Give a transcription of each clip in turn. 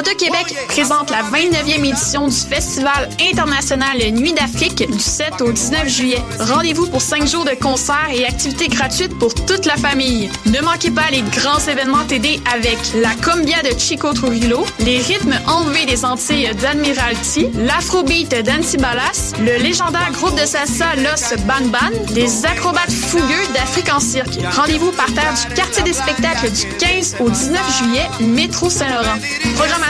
L'Auto-Québec présente la 29e édition du Festival international Nuit d'Afrique du 7 au 19 juillet. Rendez-vous pour 5 jours de concerts et activités gratuites pour toute la famille. Ne manquez pas les grands événements TD avec la Combia de Chico Trujillo, les rythmes enlevés des Antilles d'Admiralty, l'Afrobeat d'Antibalas, le légendaire groupe de salsa Los Ban Ban, les acrobates fougueux d'Afrique en cirque. Rendez-vous par terre du quartier des spectacles du 15 au 19 juillet, métro Saint-Laurent. Programmation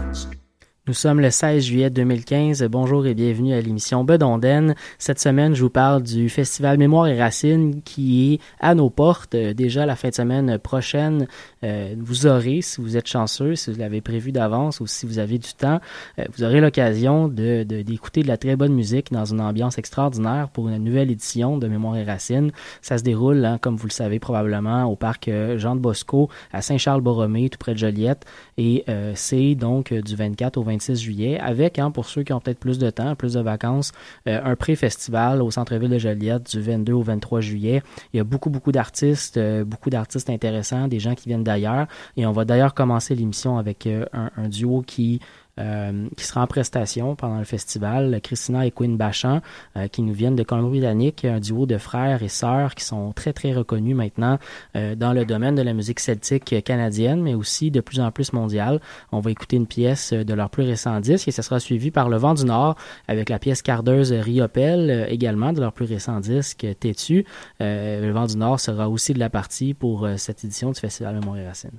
Nous sommes le 16 juillet 2015. Bonjour et bienvenue à l'émission Bedonden. Cette semaine, je vous parle du Festival Mémoire et Racines qui est à nos portes. Euh, déjà la fin de semaine prochaine, euh, vous aurez, si vous êtes chanceux, si vous l'avez prévu d'avance ou si vous avez du temps, euh, vous aurez l'occasion de, d'écouter de, la très bonne musique dans une ambiance extraordinaire pour une nouvelle édition de Mémoire et Racines. Ça se déroule, hein, comme vous le savez probablement, au parc Jean de Bosco à Saint-Charles-Borromée, tout près de Joliette. Et c'est donc du 24 au 26 juillet, avec, hein, pour ceux qui ont peut-être plus de temps, plus de vacances, euh, un pré-festival au centre-ville de Joliette du 22 au 23 juillet. Il y a beaucoup, beaucoup d'artistes, euh, beaucoup d'artistes intéressants, des gens qui viennent d'ailleurs. Et on va d'ailleurs commencer l'émission avec euh, un, duo qui euh, qui sera en prestation pendant le festival, Christina et Quinn Bachan, euh, qui nous viennent de Colombie-Britannique, un duo de frères et sœurs qui sont très très reconnus maintenant euh, dans le domaine de la musique celtique canadienne, mais aussi de plus en plus mondiale. On va écouter une pièce de leur plus récent disque et ça sera suivi par Le Vent du Nord avec la pièce Cardeuse Riopel également de leur plus récent disque Têtu. le Vent du Nord sera aussi de la partie pour cette édition du Festival de Montréal-Racine.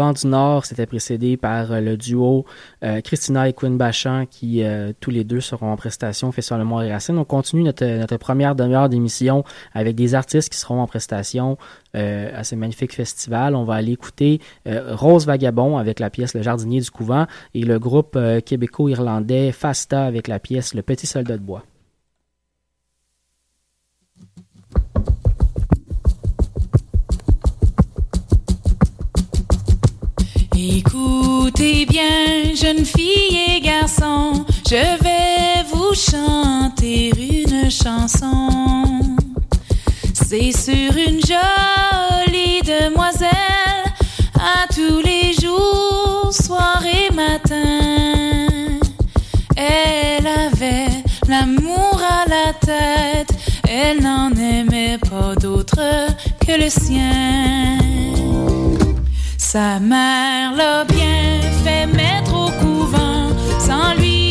Vent du Nord, c'était précédé par le duo Christina et Quinn Bachan, qui tous les deux seront en prestation au Festival Mémoire et Racine. On continue notre, notre première demi-heure d'émission avec des artistes qui seront en prestation à ce magnifique festival. On va aller écouter Rose Vagabond avec la pièce Le Jardinier du Couvent et le groupe québéco-irlandais Fasta avec la pièce Le Petit Soldat de Bois. Écoutez bien, jeunes filles et garçons, je vais vous chanter une chanson. C'est sur une jolie demoiselle, à tous les jours, soir et matin. Elle avait l'amour à la tête, elle n'en aimait pas d'autre que le sien. Sa mère l'a bien fait mettre au couvent sans lui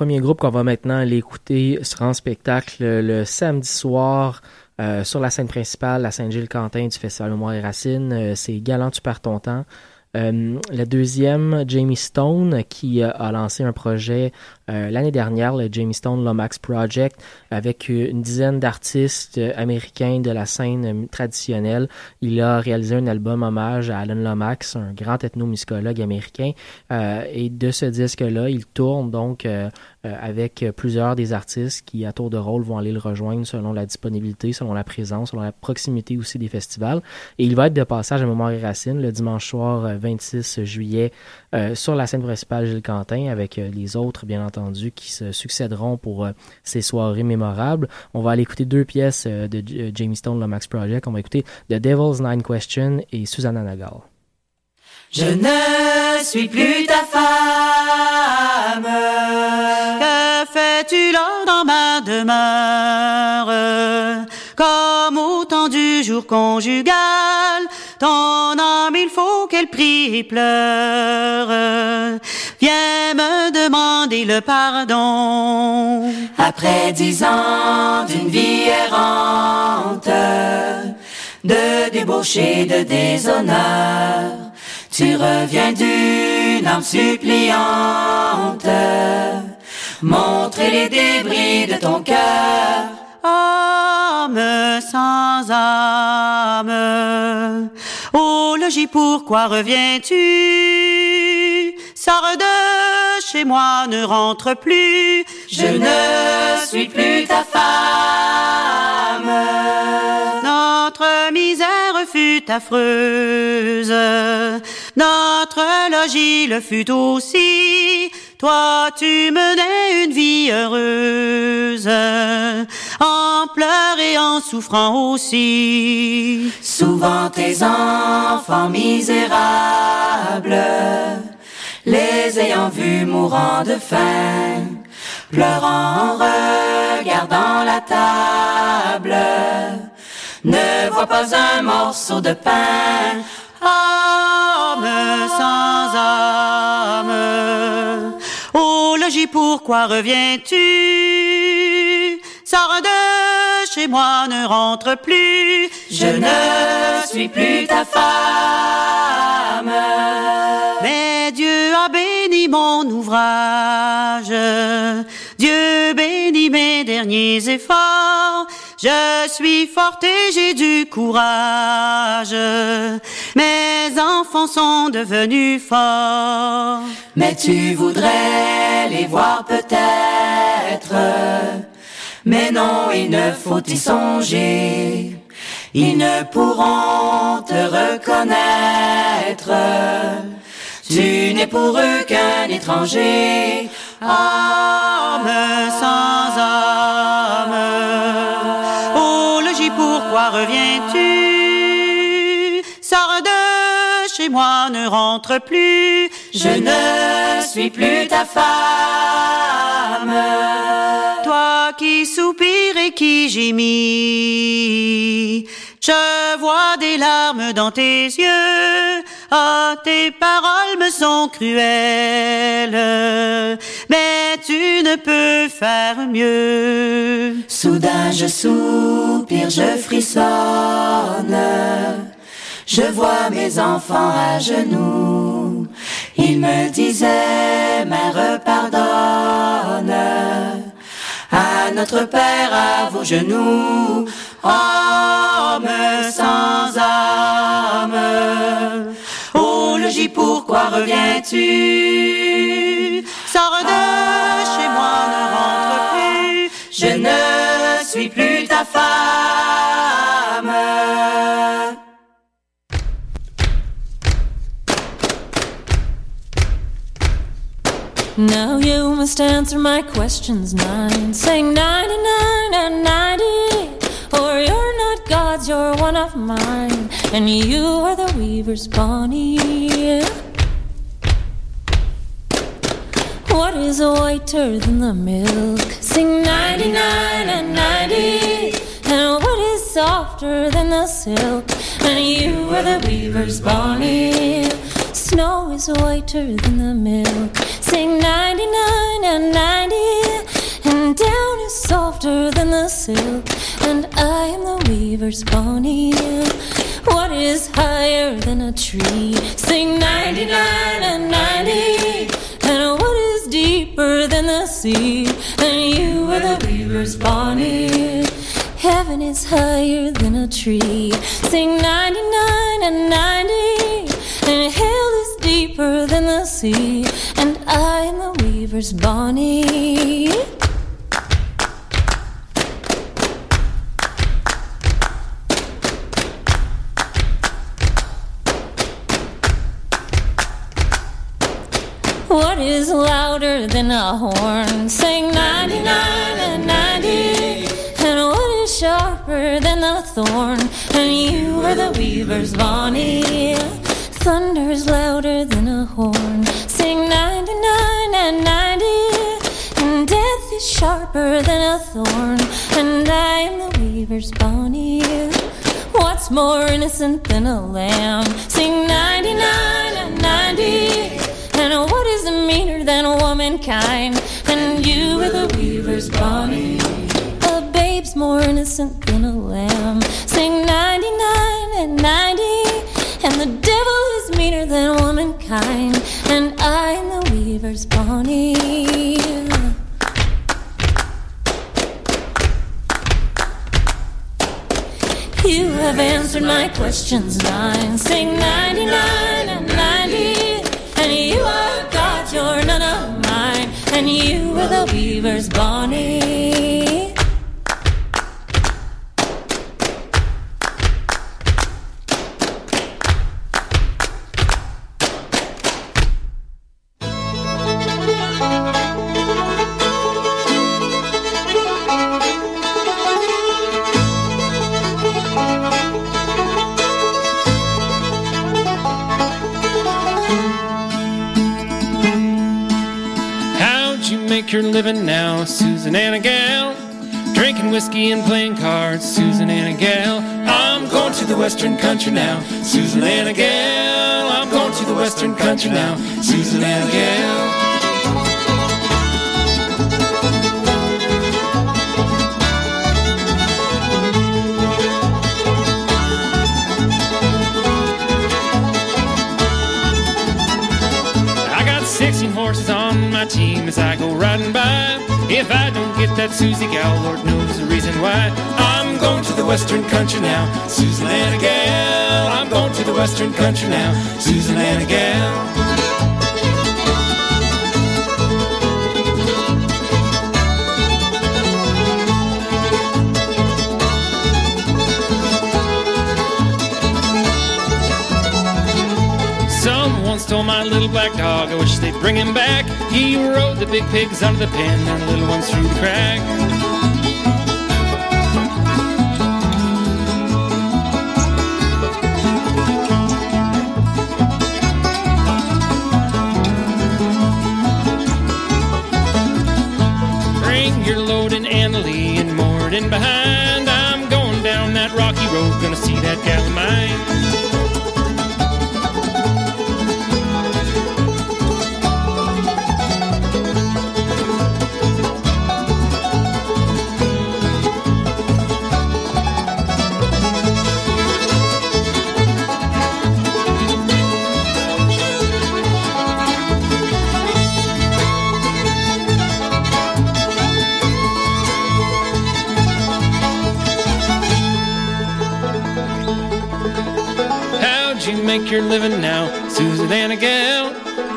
premier groupe qu'on va maintenant aller écouter sera en spectacle le samedi soir euh, sur la scène principale, la Saint-Gilles-Quentin du Festival Mémoire et Racines. Euh, c'est Galant, tu perds ton temps. Euh, la deuxième, Jamie Stone, qui a lancé un projet l'année dernière, le Jamie Stone Lomax Project, avec une dizaine d'artistes américains de la scène traditionnelle. Il a réalisé un album hommage à Alan Lomax, un grand ethnomusicologue américain. et de ce disque-là, il tourne donc euh, avec plusieurs des artistes qui, à tour de rôle, vont aller le rejoindre selon la disponibilité, selon la présence, selon la proximité aussi des festivals. Et il va être de passage à Mémoire et Racine le dimanche soir 26 euh, juillet euh, sur la scène principale Gilles Quentin avec les autres, bien entendu, qui se succéderont pour ces soirées mémorables. On va aller écouter deux pièces de Jamie Stone, le Max Project. On va écouter The Devil's Nine Question et Susanna Nagal. Je ne suis plus ta femme. Que fais-tu là dans ma demeure? Comme au temps du jour conjugal, ton âme il faut qu'elle prie et pleure. Viens me demander le pardon. Après dix ans d'une vie errante, de débauché, de déshonneur tu reviens d'une âme suppliante, montrer les débris de ton cœur. Âme sans âme, oh logis, pourquoi reviens-tu? Sors de chez moi, ne rentre plus, je ne suis plus ta femme. Notre misère fut affreuse, notre logis le fut aussi. Toi, tu menais une vie heureuse, en pleurs et en souffrant aussi. Souvent tes enfants misérables, les ayant vus mourant de faim, pleurant en regardant la table, ne vois pas un morceau de pain âme sans âme. Oh logis, pourquoi reviens-tu? Sors de chez moi, ne rentre plus. Je ne suis plus ta femme. Mais Dieu a béni mon ouvrage. Dieu bénit mes derniers efforts. Je suis forte et j'ai du courage. Mes enfants sont devenus forts. Mais tu voudrais les voir peut-être. Mais non, il ne faut y songer. Ils ne pourront te reconnaître. Tu n'es pour eux qu'un étranger, âme sans âme pourquoi reviens-tu? Sors de chez moi, ne rentre plus. Je ne suis plus ta femme. Toi qui soupires et qui gémis, je vois des larmes dans tes yeux. Ah, tes paroles me sont cruelles, mais tu ne peux faire mieux. Soudain je soupire, je frissonne. Je vois mes enfants à genoux. Ils me disaient, Mère, pardonne. À notre Père, à vos genoux, homme sans âme pourquoi reviens-tu? Sors de chez moi, ne rentre plus. Je ne suis plus ta femme. Now you must answer my questions nine, saying 99 and 90, or you're not God's, you're one of mine and you are the weaver's Bonnie. What is whiter than the milk? Sing 99 and 90. And what is softer than the silk? And you are the weaver's Bonnie. Snow is whiter than the milk. Sing 99 and 90, and down is softer than the silk. And I am the weaver's Bonnie. What is higher than a tree? Sing 99 and 90, and what is deeper than the sea? And you are the weaver's Bonnie. Heaven is higher than a tree. Sing 99 and 90. And hell deeper than the sea. And I am the weaver's Bonnie. What is louder than a horn? Sing 99 and 90. And what is sharper than the thorn? And you are the weaver's Bonnie. Thunder is louder than a horn. Sing 99 and 90. And death is sharper than a thorn. And I am the weaver's Bonnie. What's more innocent than a lamb? Sing 99 and 90. And what is meaner than womankind? And you are the weaver's Bonnie. A babe's more innocent than a lamb. Sing 99 and 90. And the devil meaner than womankind. And I'm the weaver's Bonnie. You have answered my questions nine. Sing 99 and 90. And you are God, you're none of mine. And you are the weaver's Bonnie. Make your living now, Susan Anna Gal? Drinking whiskey and playing cards, Susan Anna Gal. I'm going to the western country now, Susan Anna Gal. I'm going to the western country now, Susan Anna Gal. Riding by. If I don't get that Susie gal, Lord knows the reason why. I'm going to the western country now, Susan Anna gal. I'm going to the western country now, Susan Anna gal. Stole my little black dog. I wish they'd bring him back. He rode the big pigs out of the pen and the little ones through the crack. Bring your load in Annalee and it behind. I'm going down that rocky road, gonna see that make your living now, Susan Anna Gal?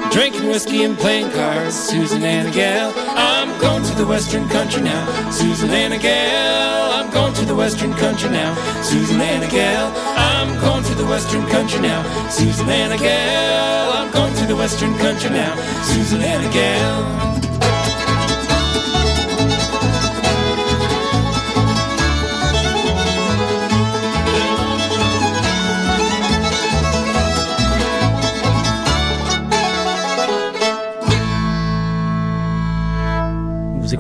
Drinking whiskey and playing cards, Susan Anna Gal. I'm going to the western country now, Susan Anna Gal. I'm going to the western country now, Susan Anna Gal. I'm going to the western country now, Susan Anna Gal. I'm going to the western country now, Susan Anna Gal.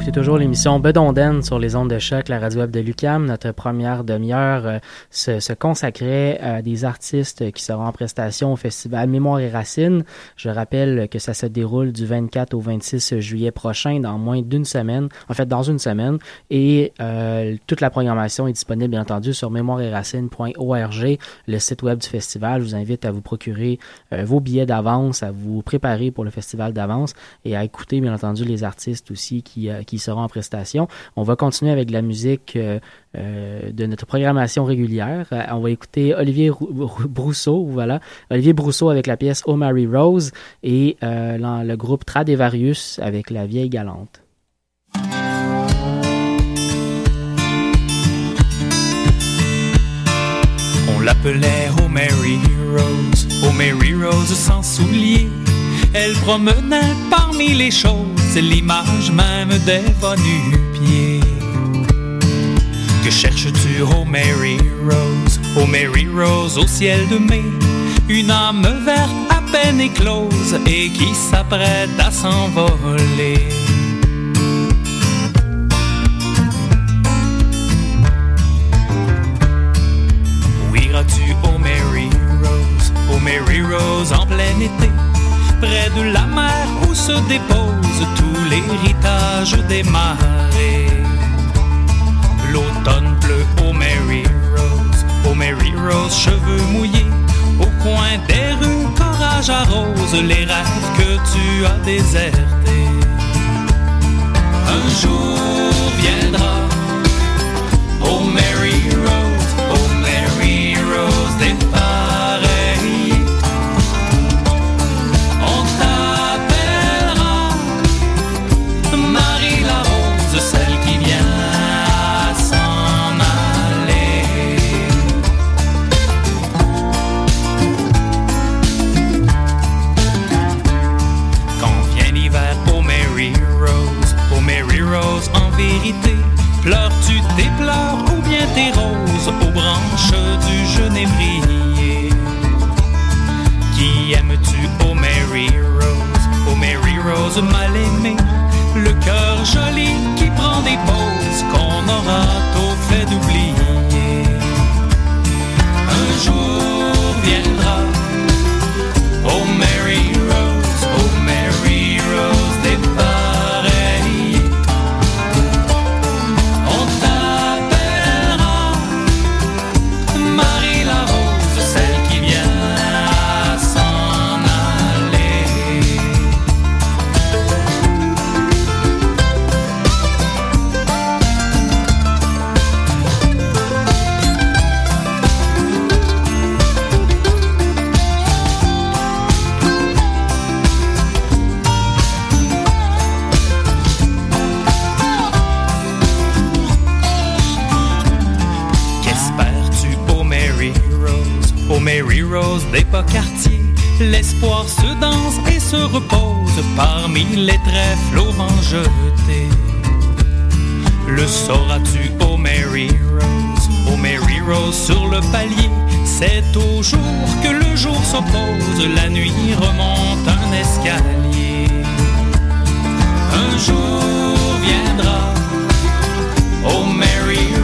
Écoutez toujours l'émission Bedonden sur les ondes de choc, la radio web de Lucam. Notre première demi-heure euh, se, consacrait à des artistes qui seront en prestation au festival Mémoire et Racines. Je rappelle que ça se déroule du 24 au 26 juillet prochain, dans moins d'une semaine, en fait dans une semaine. Et euh, toute la programmation est disponible bien entendu sur mémoireetracines.org, le site web du festival. Je vous invite à vous procurer euh, vos billets d'avance, à vous préparer pour le festival d'avance et à écouter bien entendu les artistes aussi qui euh, qui seront en prestation. On va continuer avec la musique euh, euh, de notre programmation régulière. on va écouter Olivier Brousseau, voilà, Olivier Brousseau avec la pièce Oh Mary Rose et le groupe Tradevarius avec La Vieille Galante. On l'appelait Oh Mary Rose, Oh Mary Rose sans souliers. Elle promenait parmi les choses l'image même des pieds Que cherches-tu, oh Mary Rose, oh Mary Rose au ciel de mai Une âme verte à peine éclose et qui s'apprête à s'envoler. Où iras-tu, oh Mary Rose, oh Mary Rose en plein été près de la mer où se dépose tout l'héritage des marées. L'automne pleut au Mary Rose, au Mary Rose, cheveux mouillés, au coin des rues, courage arrose les rêves que tu as désertés. Un jour viendra, au Mary tes pleurs ou bien tes roses aux branches du genévrier Qui aimes-tu, oh Mary Rose, oh Mary Rose mal les trèfles au vent jeté. Le sauras-tu, oh Mary Rose, oh Mary Rose sur le palier, c'est au jour que le jour s'oppose, la nuit remonte un escalier. Un jour viendra, oh Mary Rose,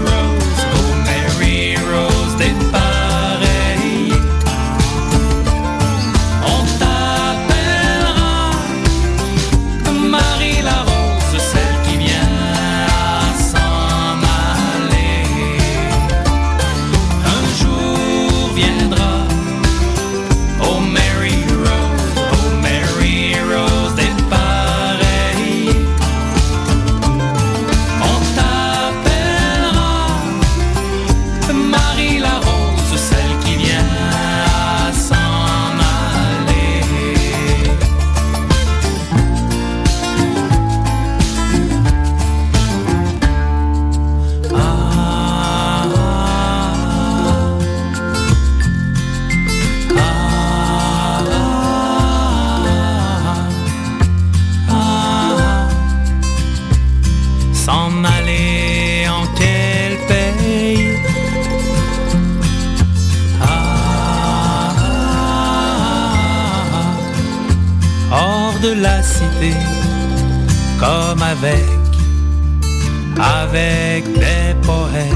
comme avec, avec des poètes.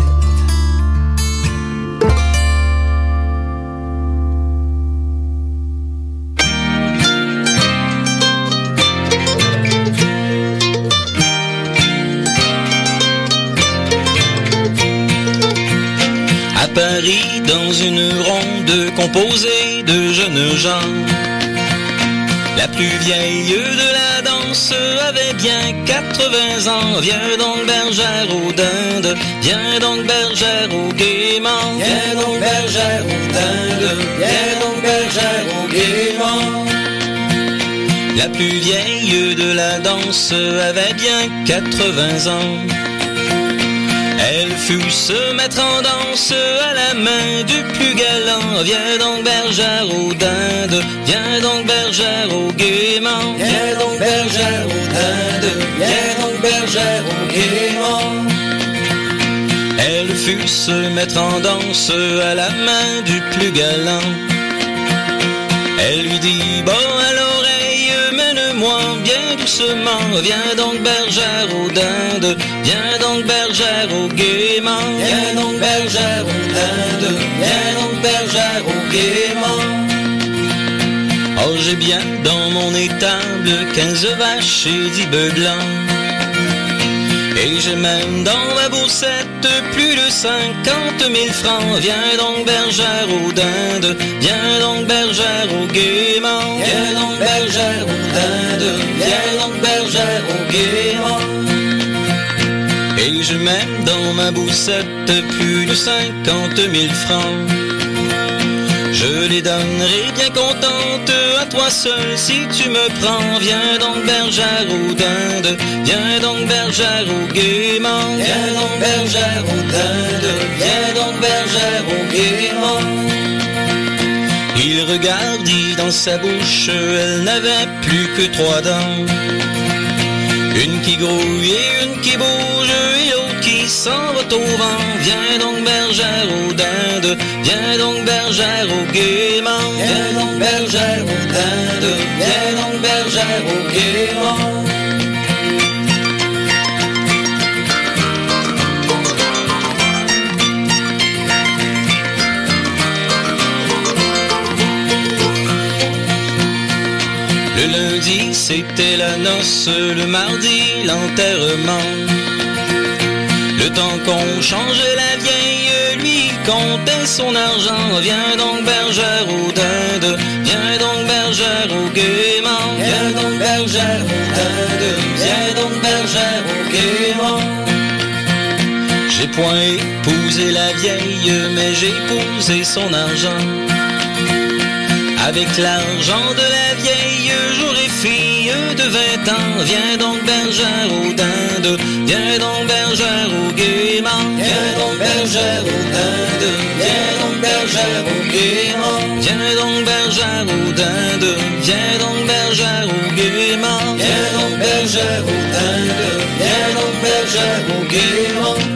À Paris, dans une ronde composée de jeunes gens la plus vieille de la danse avait bien 80 ans. Viens donc bergère aux dindes, viens donc bergère au gaiement. Viens donc bergère aux dindes, viens donc bergère au gaiement. La plus vieille de la danse avait bien 80 ans. Elle fut se mettre en danse à la main du plus galant. Viens donc bergère aux dindes, viens donc bergère au gaiement. Viens donc bergère aux dindes, viens donc bergère au gaiement. Elle fut se mettre en danse à la main du plus galant. Elle lui dit bon à l'oreille, mène-moi bien doucement. Viens donc bergère aux dindes, viens donc bergère au gaiement. Viens donc bergère aux dindes, viens donc bergère au gaiement. Oh j'ai bien dans mon étable quinze vaches et dix bœufs blancs. Et j'ai même dans ma boussette plus de cinquante mille francs. Viens donc bergère aux dindes, viens donc bergère au gaiement. Viens donc bergère aux dindes, viens donc bergère au gaiement. Et j'ai même dans ma boussette plus de cinquante mille francs. Je les donnerai bien contente à toi seul si tu me prends. Viens donc bergère aux dindes, viens donc bergère au gaiement. Viens donc bergère aux dindes, viens donc bergère au gaiement. Il regardit dans sa bouche, elle n'avait plus que trois dents. Une qui grouille et une qui bouge qui s'en va au vent. Viens donc bergère aux dindes, viens donc bergère au gaiement. Viens donc bergère aux dindes, viens donc bergère au gaiement. Le lundi, c'était la noce, le mardi, l'enterrement. Temps qu'on changeait la vieille, lui comptait son argent? Viens donc bergère aux dindes, viens donc bergère au gaiement. Viens donc bergère aux dindes, viens donc bergère au gaiement. J'ai point épousé la vieille, mais j'ai épousé son argent. Avec l'argent de la vieille, de vingt ans. Viens donc bergère aux dindes, viens donc bergère au gaiement. Viens donc bergère aux dindes, viens donc bergère au gaiement. Viens donc bergère aux dindes, viens donc bergère au gaiement. Viens donc bergère aux dindes, viens donc bergère au gaiement.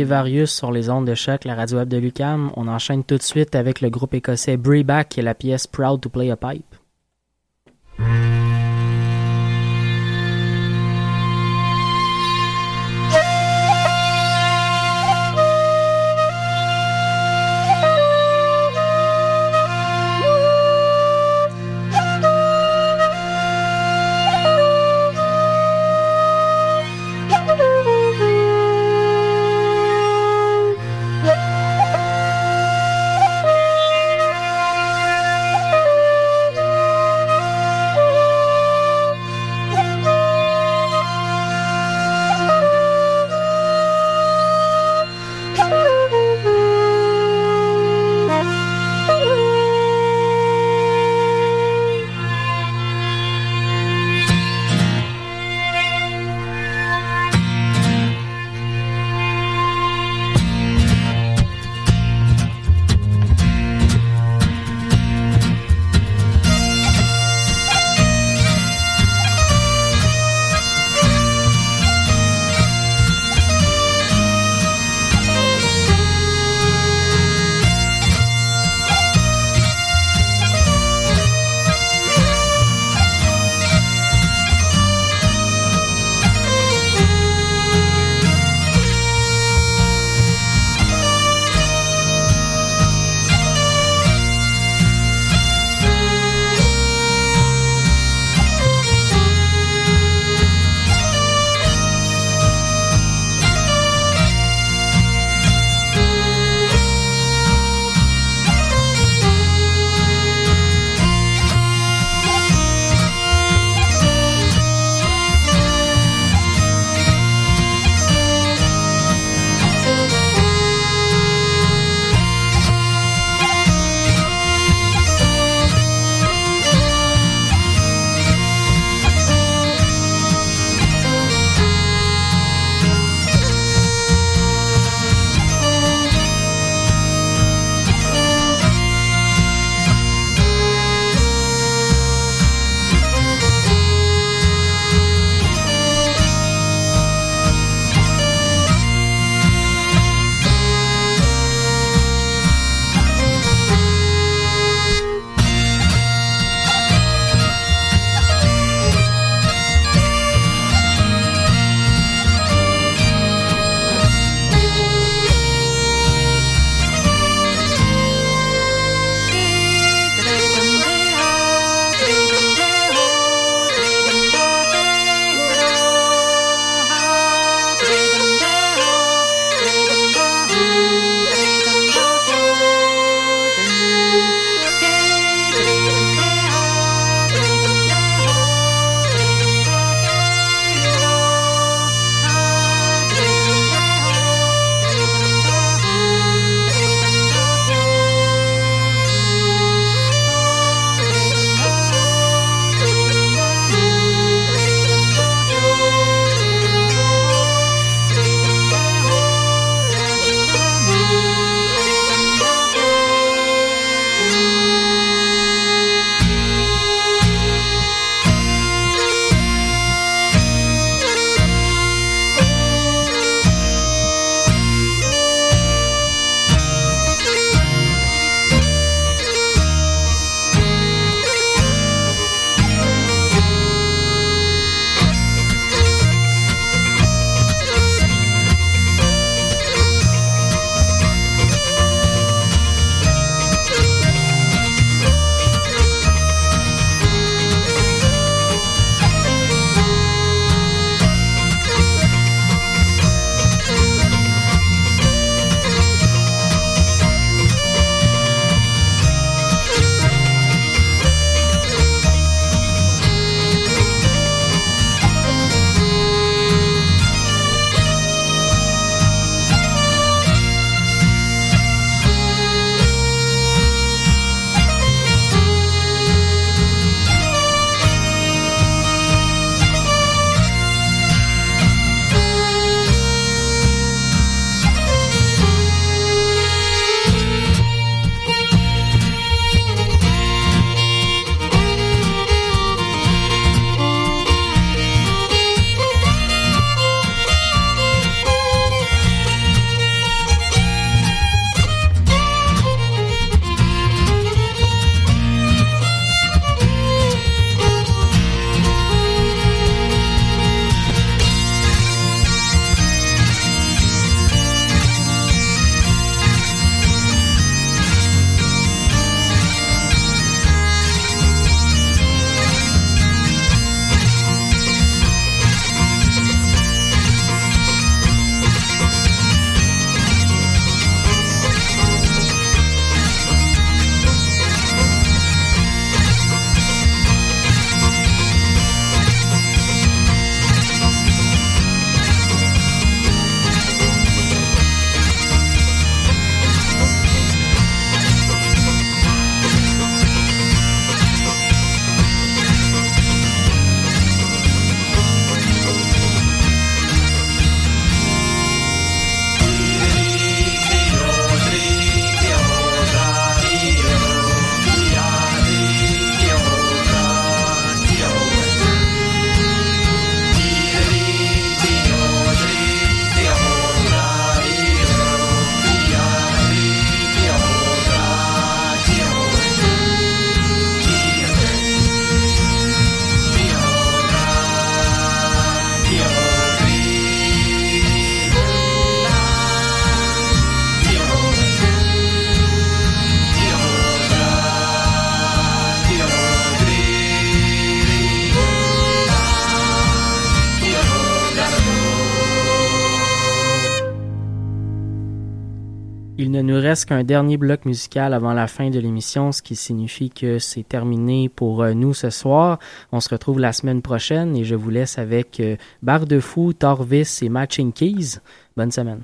Stradivarius sur les ondes de choc, la radio web de Lucam. On enchaîne tout de suite avec le groupe écossais Breback et la pièce Proud to Play a Pipe. Reste qu'un dernier bloc musical avant la fin de l'émission, ce qui signifie que c'est terminé pour euh, nous ce soir. On se retrouve la semaine prochaine et je vous laisse avec euh, Barre de Fou, Torvis et Matching Keys. Bonne semaine.